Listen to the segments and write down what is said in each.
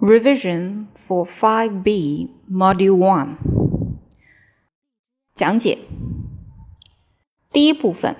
Revision for 5B Module 1讲解第一部分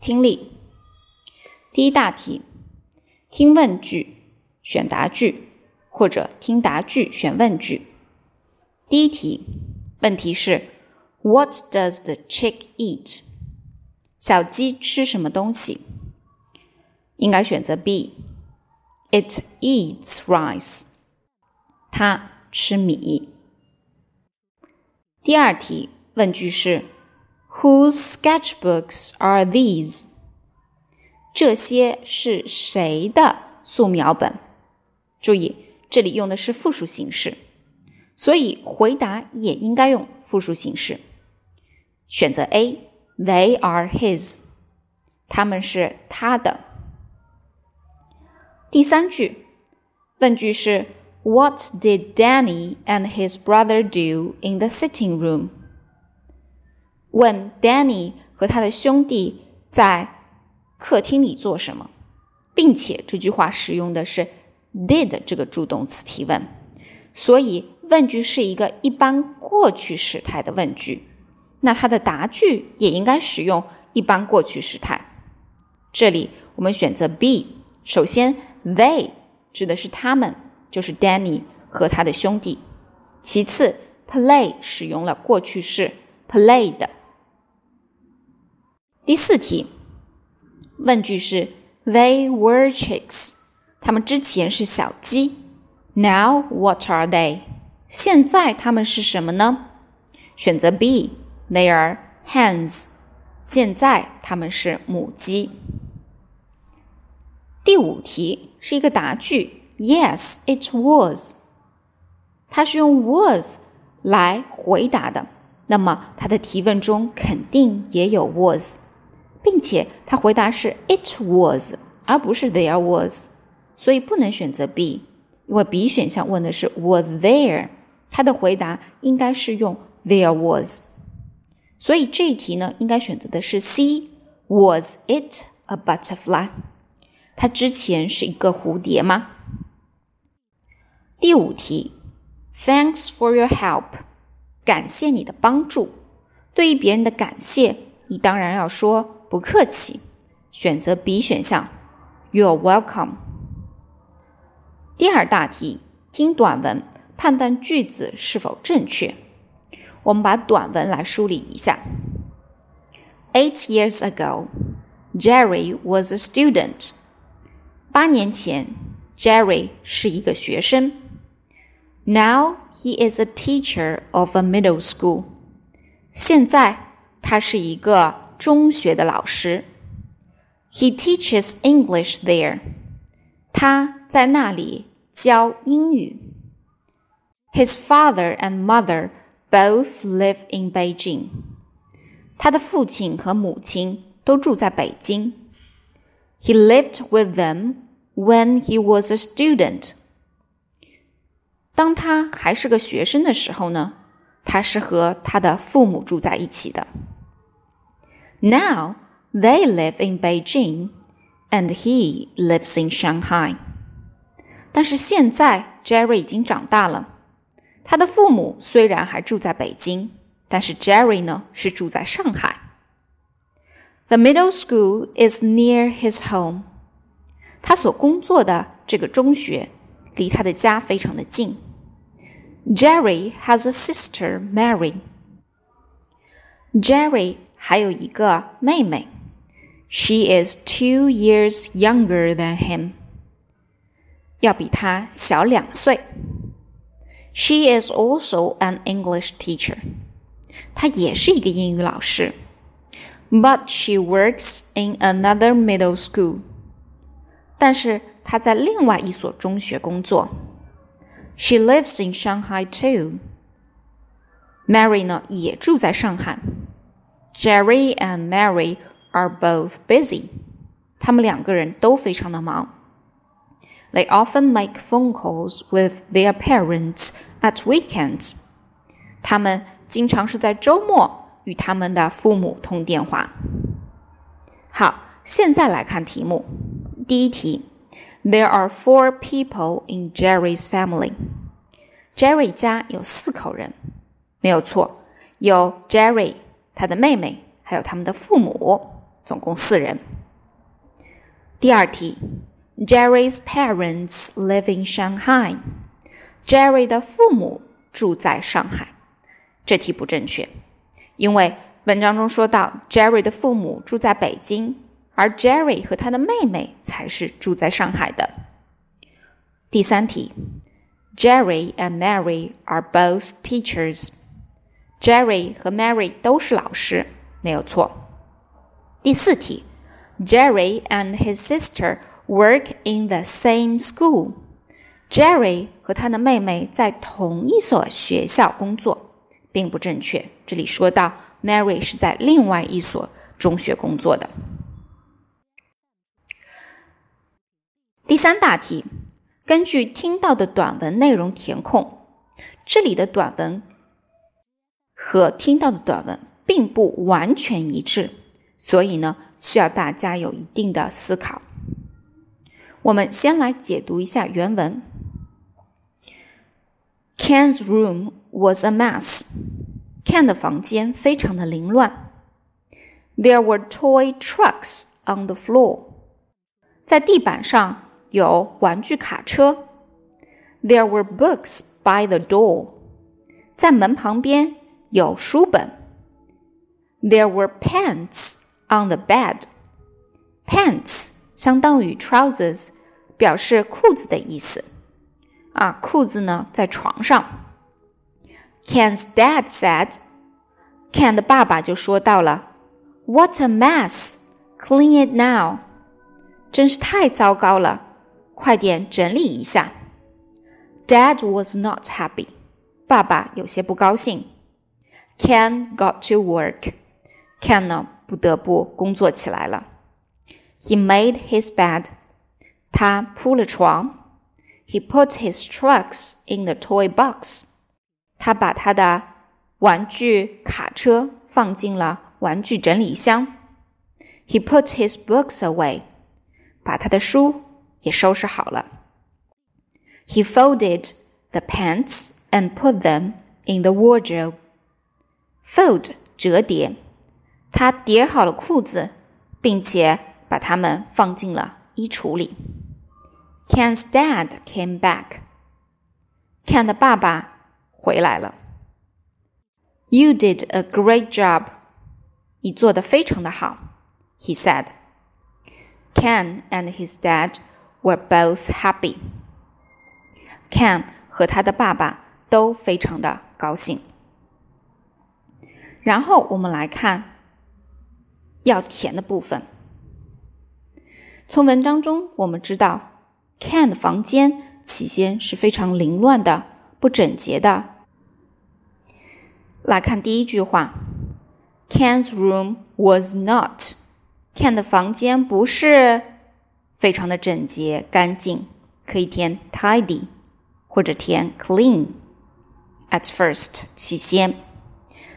听力第一大题听问句选答句或者听答句选问句第一题问题是 What does the chick eat？小鸡吃什么东西？应该选择 B。It eats rice. 他吃米。第二题问句是：Whose sketchbooks are these？这些是谁的素描本？注意，这里用的是复数形式，所以回答也应该用复数形式。选择 A，They are his。他们是他的。第三句问句是。What did Danny and his brother do in the sitting room? 问 Danny 和他的兄弟在客厅里做什么，并且这句话使用的是 did 这个助动词提问，所以问句是一个一般过去时态的问句，那它的答句也应该使用一般过去时态。这里我们选择 B，首先 they 指的是他们。就是 Danny 和他的兄弟。其次，play 使用了过去式 played。第四题，问句是 They were chicks。他们之前是小鸡。Now what are they？现在他们是什么呢？选择 B。They are hens。现在他们是母鸡。第五题是一个答句。Yes, it was。它是用 was 来回答的，那么它的提问中肯定也有 was，并且它回答是 it was，而不是 there was，所以不能选择 B，因为 B 选项问的是 was there，它的回答应该是用 there was，所以这一题呢应该选择的是 C，was it a butterfly？它之前是一个蝴蝶吗？第五题，Thanks for your help，感谢你的帮助。对于别人的感谢，你当然要说不客气。选择 B 选项，You're welcome。第二大题，听短文判断句子是否正确。我们把短文来梳理一下。Eight years ago, Jerry was a student。八年前，Jerry 是一个学生。Now he is a teacher of a middle school. 现在他是一个中学的老师。He teaches English there. 他在那里教英语。His father and mother both live in Beijing. 他的父亲和母亲都住在北京。He lived with them when he was a student. 当他还是个学生的时候呢，他是和他的父母住在一起的。Now they live in Beijing, and he lives in Shanghai. 但是现在 Jerry 已经长大了，他的父母虽然还住在北京，但是 Jerry 呢是住在上海。The middle school is near his home. 他所工作的这个中学。离他的家非常的近。 Jerry has a sister, Mary. Jerry 还有一个妹妹，She is two years younger than him. 要比他小两岁。She is also an English teacher. 她也是一个英语老师。But she works in another middle school. 但是她在另外一所中学工作。 She lives in Shanghai too. Mary 呢也住在上海。Jerry and Mary are both busy. 他们两个人都非常的忙。They often make phone calls with their parents at weekends. 他们经常是在周末与他们的父母通电话。好，现在来看题目。第一题 There are four people in Jerry's family. Jerry 家有四口人，没有错，有 Jerry 他的妹妹，还有他们的父母，总共四人。第二题，Jerry's parents live in Shanghai. Jerry 的父母住在上海。这题不正确，因为文章中说到 Jerry 的父母住在北京。而 Jerry 和他的妹妹才是住在上海的。第三题，Jerry and Mary are both teachers。Jerry 和 Mary 都是老师，没有错。第四题，Jerry and his sister work in the same school。Jerry 和他的妹妹在同一所学校工作，并不正确。这里说到 Mary 是在另外一所中学工作的。第三大题，根据听到的短文内容填空。这里的短文和听到的短文并不完全一致，所以呢，需要大家有一定的思考。我们先来解读一下原文：Ken's room was a mess. Ken 的房间非常的凌乱。There were toy trucks on the floor. 在地板上。有玩具卡车。There were books by the door，在门旁边有书本。There were pants on the bed。Pants 相当于 trousers，表示裤子的意思。啊，裤子呢在床上。Ken's dad said，Ken 的爸爸就说到了，What a mess! Clean it now。真是太糟糕了。 快点整理一下。Dad was not happy，爸爸有些不高兴。Ken got to work，Ken 呢不得不工作起来了。He made his bed，他铺了床。He put his trucks in the toy box，他把他的玩具卡车放进了玩具整理箱。He put his books away，把他的书 也收拾好了。He folded the pants and put them in the wardrobe. Fold 折叠，他叠好了裤子，并且把它们放进了衣橱里。Ken's dad came back. Ken 的爸爸回来了。You did a great job. 你做的非常的好，he said. Ken and his dad were both happy. Ken 和他的爸爸都非常的高兴。然后我们来看要填的部分。从文章中我们知道，Ken 的房间起先是非常凌乱的、不整洁的。来看第一句话：Ken's room was not。Ken 的房间不是。非常的整洁干净，可以填 tidy 或者填 clean。At first，起先，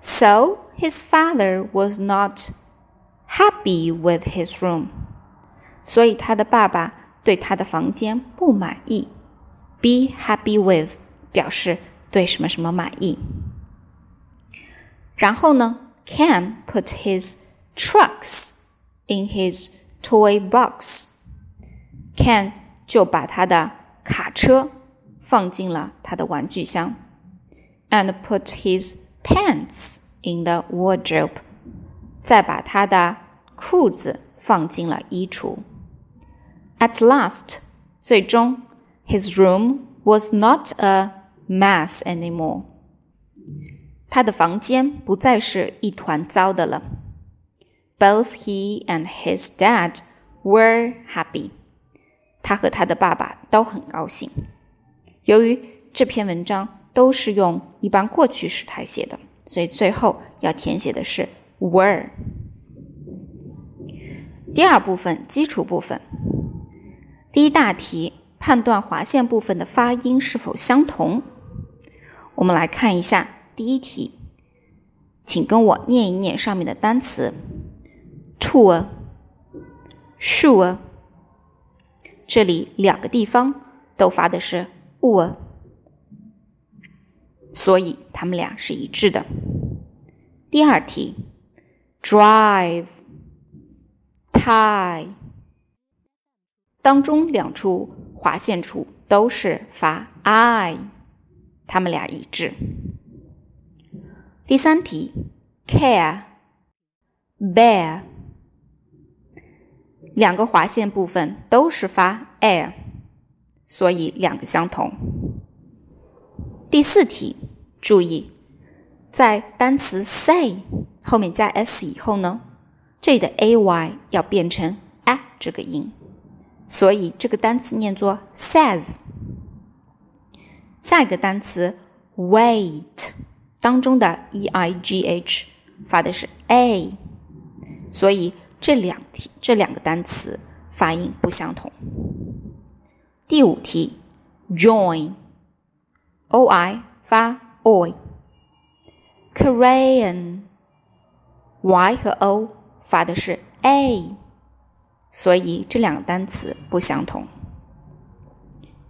so his father was not happy with his room。所以他的爸爸对他的房间不满意。Be happy with 表示对什么什么满意。然后呢，Ken put his trucks in his toy box。 Ken 就把他的卡车放进了他的玩具箱，and put his pants in the wardrobe，再把他的裤子放进了衣橱。At last，最终，his room was not a mess anymore。他的房间不再是一团糟的了。Both he and his dad were happy。 他和他的爸爸都很高兴。由于这篇文章都是用一般过去时态写的，所以最后要填写的是 were。第二部分基础部分，第一大题判断划线部分的发音是否相同。我们来看一下第一题，请跟我念一念上面的单词：tour、sure。这里两个地方都发的是 u，所以它们俩是一致的。第二题，drive、tie 当中两处划线处都是发 i，它们俩一致。第三题，care、bear 两个划线部分都是发 air，所以两个相同。第四题，注意，在单词 say 后面加 s 以后呢，这里的 ay 要变成 a 这个音，所以这个单词念作 says。下一个单词 wait 当中的 e i g h 发的是 a，所以这两题这两个单词发音不相同。第五题，join，o i 发 oi，crayon，y 和 o 发的是 a，所以这两个单词不相同。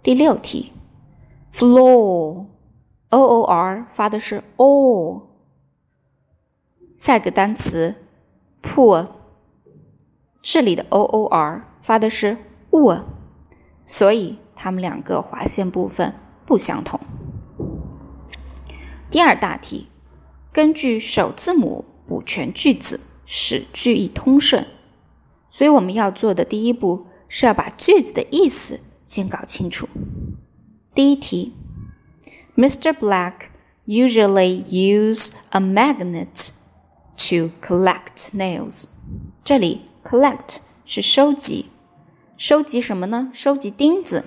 第六题，floor，o o r 发的是 o，下一个单词 poor，这里的 o o r 发的是 u，所以它们两个划线部分不相同。第二大题，根据首字母补全句子，使句意通顺。所以我们要做的第一步是要把句子的意思先搞清楚。第一题，Mr. Black usually use a magnet to collect nails。这里 collect 是收集，收集什么呢？收集钉子。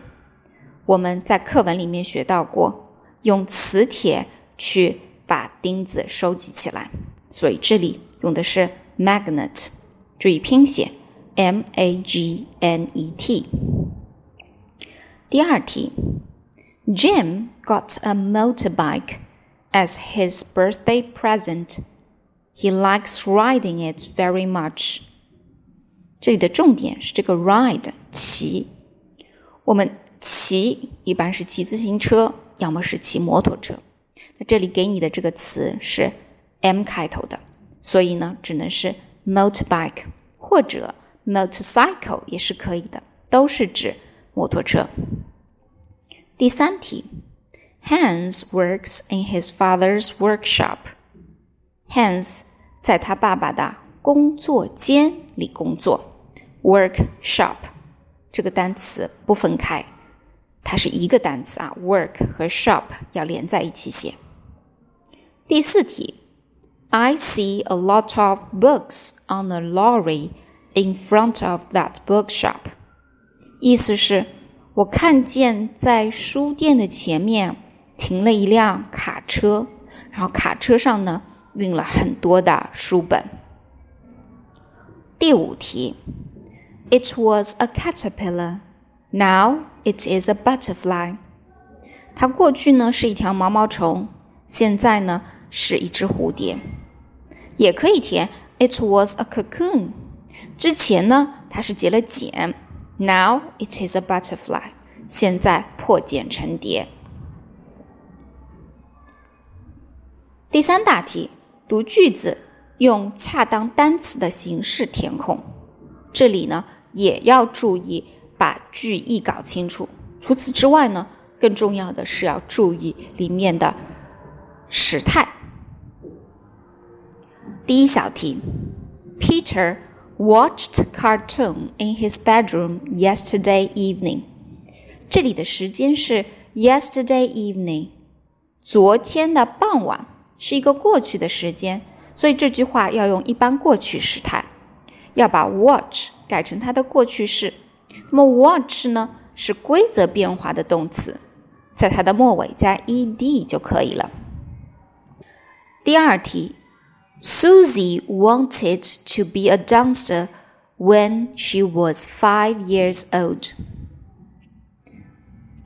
我们在课文里面学到过，用磁铁。去把钉子收集起来，所以这里用的是 magnet，注意拼写 m a g n e t。第二题，Jim got a motorbike as his birthday present. He likes riding it very much. 这里的重点是这个 ride 骑，我们骑一般是骑自行车，要么是骑摩托车。那这里给你的这个词是 M 开头的，所以呢，只能是 motorbike 或者 motorcycle 也是可以的，都是指摩托车。第三题，Hans works in his father's workshop。Hans 在他爸爸的工作间里工作。Workshop 这个单词不分开，它是一个单词啊，work 和 shop 要连在一起写。第四题，I see a lot of books on a lorry in front of that bookshop。意思是，我看见在书店的前面停了一辆卡车，然后卡车上呢运了很多的书本。第五题，It was a caterpillar, now it is a butterfly。它过去呢是一条毛毛虫，现在呢。是一只蝴蝶，也可以填 It was a cocoon。之前呢，它是结了茧，Now it is a butterfly。现在破茧成蝶。第三大题，读句子用恰当单词的形式填空。这里呢，也要注意把句意搞清楚。除此之外呢，更重要的是要注意里面的时态。第一小题，Peter watched cartoon in his bedroom yesterday evening。这里的时间是 yesterday evening，昨天的傍晚是一个过去的时间，所以这句话要用一般过去时态，要把 watch 改成它的过去式。那么 watch 呢是规则变化的动词，在它的末尾加 ed 就可以了。第二题。Susie wanted to be a dancer when she was five years old.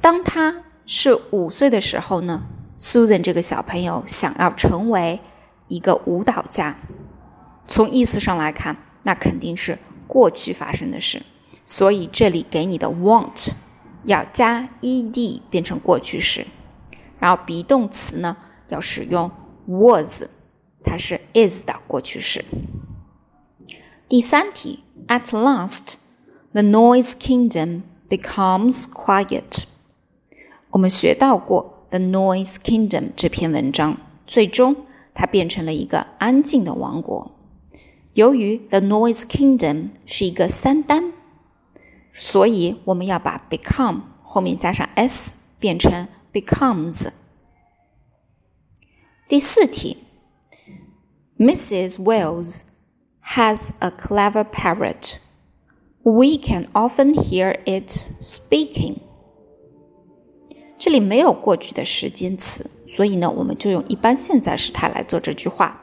当她是五岁的时候呢，Susan 这个小朋友想要成为一个舞蹈家。从意思上来看，那肯定是过去发生的事，所以这里给你的 want 要加 ed 变成过去式，然后 be 动词呢要使用 was，它是 is 的过去式。第三题，At last, the noise kingdom becomes quiet。我们学到过 The Noise Kingdom 这篇文章，最终它变成了一个安静的王国。由于 The Noise Kingdom 是一个三单。所以我们要把 become 后面加上 s 变成 becomes。第四题，Mrs. Wells has a clever parrot. We can often hear it speaking. 这里没有过去的时间词，所以呢，我们就用一般现在时态来做这句话。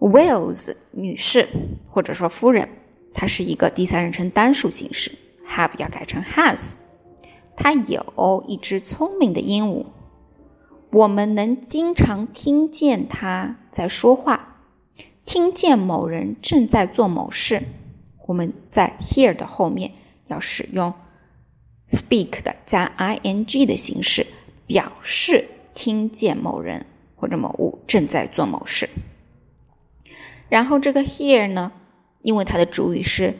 Wills 女士或者说夫人。它是一个第三人称单数形式，have 要改成 has。它有一只聪明的鹦鹉，我们能经常听见它在说话，听见某人正在做某事。我们在 hear 的后面要使用 speak 的加 ing 的形式，表示听见某人或者某物正在做某事。然后这个 hear 呢？因为它的主语是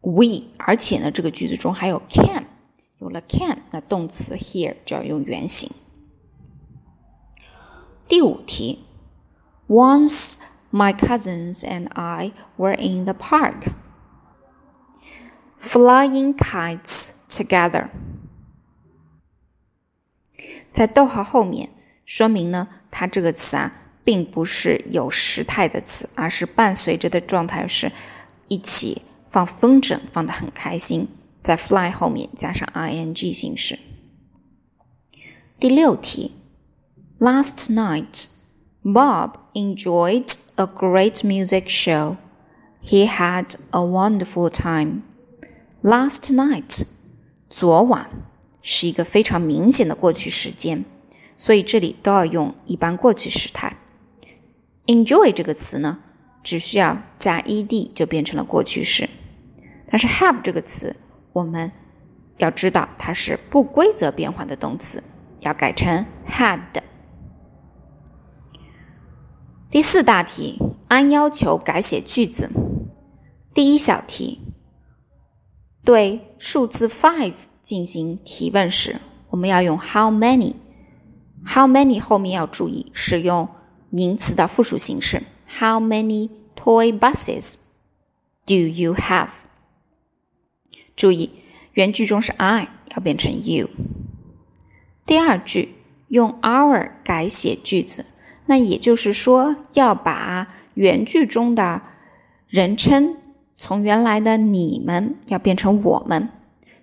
we，而且呢，这个句子中还有 can，有了 can，那动词 here 就要用原形。第五题，Once my cousins and I were in the park, flying kites together。在逗号后面说明呢，它这个词啊。 并不是有时态的词，而是伴随着的状态是一起放风筝，放的很开心，在 fly 后面加上 ing 形式。第六题，Last night Bob enjoyed a great music show. He had a wonderful time. Last night，昨晚是一个非常明显的过去时间，所以这里都要用一般过去时态。Enjoy 这个词呢，只需要加 ed 就变成了过去式。但是 have 这个词，我们要知道它是不规则变换的动词，要改成 had。第四大题，按要求改写句子。第一小题，对数字 five 进行提问时，我们要用 how many。how many 后面要注意使用。名词的复数形式。How many toy buses do you have？注意，原句中是 I，要变成 you。第二句用 our 改写句子，那也就是说要把原句中的人称从原来的你们要变成我们，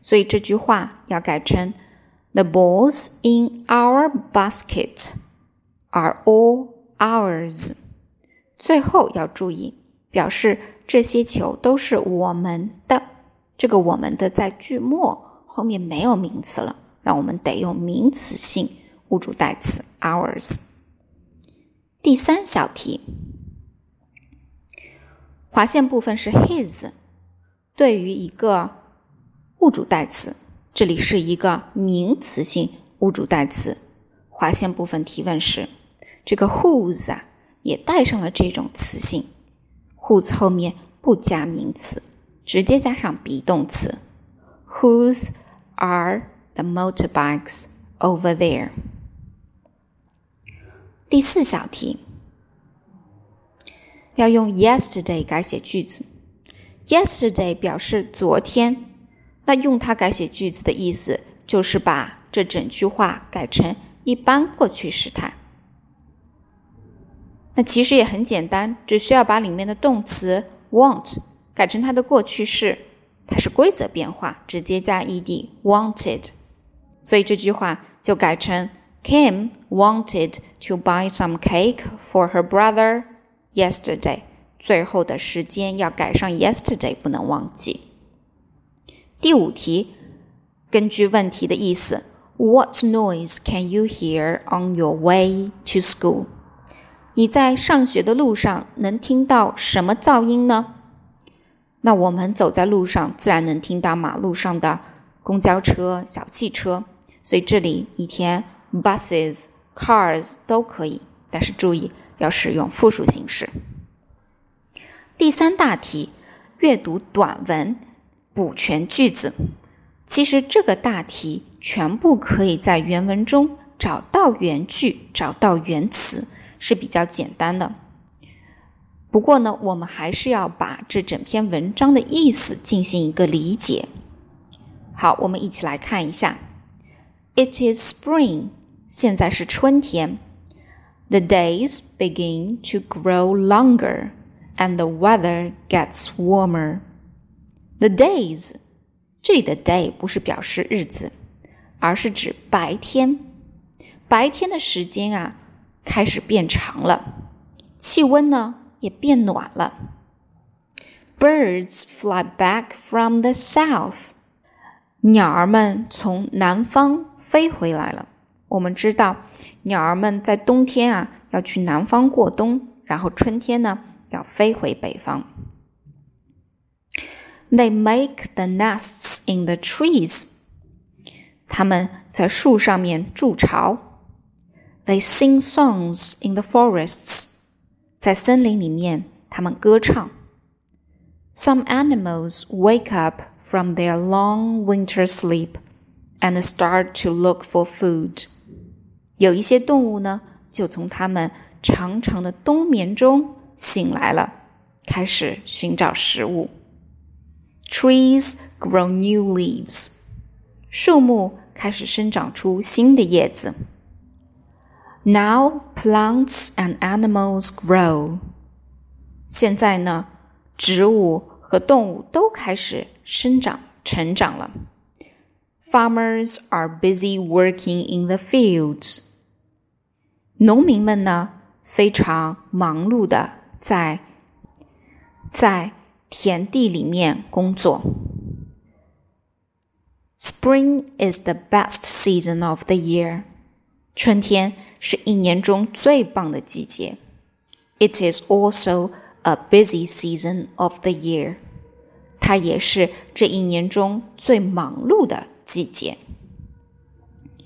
所以这句话要改成 The balls in our basket are all Ours，最后要注意，表示这些球都是我们的。这个“我们的”在句末后面没有名词了，那我们得用名词性物主代词 ours。第三小题，划线部分是 his，对于一个物主代词，这里是一个名词性物主代词，划线部分提问时。这个 whose 啊，也带上了这种词性。whose 后面不加名词，直接加上 be 动词。Whose are the motorbikes over there？第四小题要用 yesterday 改写句子。yesterday 表示昨天，那用它改写句子的意思就是把这整句话改成一般过去时态。那其实也很简单，只需要把里面的动词 want 改成它的过去式，它是规则变化，直接加 ed wanted，所以这句话就改成 Kim wanted to buy some cake for her brother yesterday。最后的时间要改上 yesterday，不能忘记。第五题，根据问题的意思，What noise can you hear on your way to school？ 你在上学的路上能听到什么噪音呢那我们走在路上，自然能听到马路上的公交车、小汽车。所以这里一天 buses、cars 都可以，但是注意要使用复数形式。第三大题，阅读短文，补全句子。其实这个大题全部可以在原文中找到原句、找到原词，是比较简单的。不过呢，我们还是要把这整篇文章的意思进行一个理解。好，我们一起来看一下。It is spring，现在是春天。The days begin to grow longer, and the weather gets warmer. The days，这里的 day 不是表示日子，而是指白天。白天的时间啊，开始变长了，气温呢？也变暖了。Birds fly back from the south，鸟儿们从南方飞回来了。我们知道，鸟儿们在冬天啊要去南方过冬，然后春天呢要飞回北方。They make the nests in the trees，它们在树上面筑巢。They sing songs in the forests。在森林里面，他们歌唱。Some animals wake up from their long winter sleep and start to look for food。有一些动物呢，就从它们长长的冬眠中醒来了，开始寻找食物。Trees grow new leaves。树木开始生长出新的叶子。 Now plants and animals grow。现在呢，植物和动物都开始生长、成长了。Farmers are busy working in the fields。农民们呢，非常忙碌的在在田地里面工作。Spring is the best season of the year。春天 是一年中最棒的季节。It is also a busy season of the year。它也是这一年中最忙碌的季节。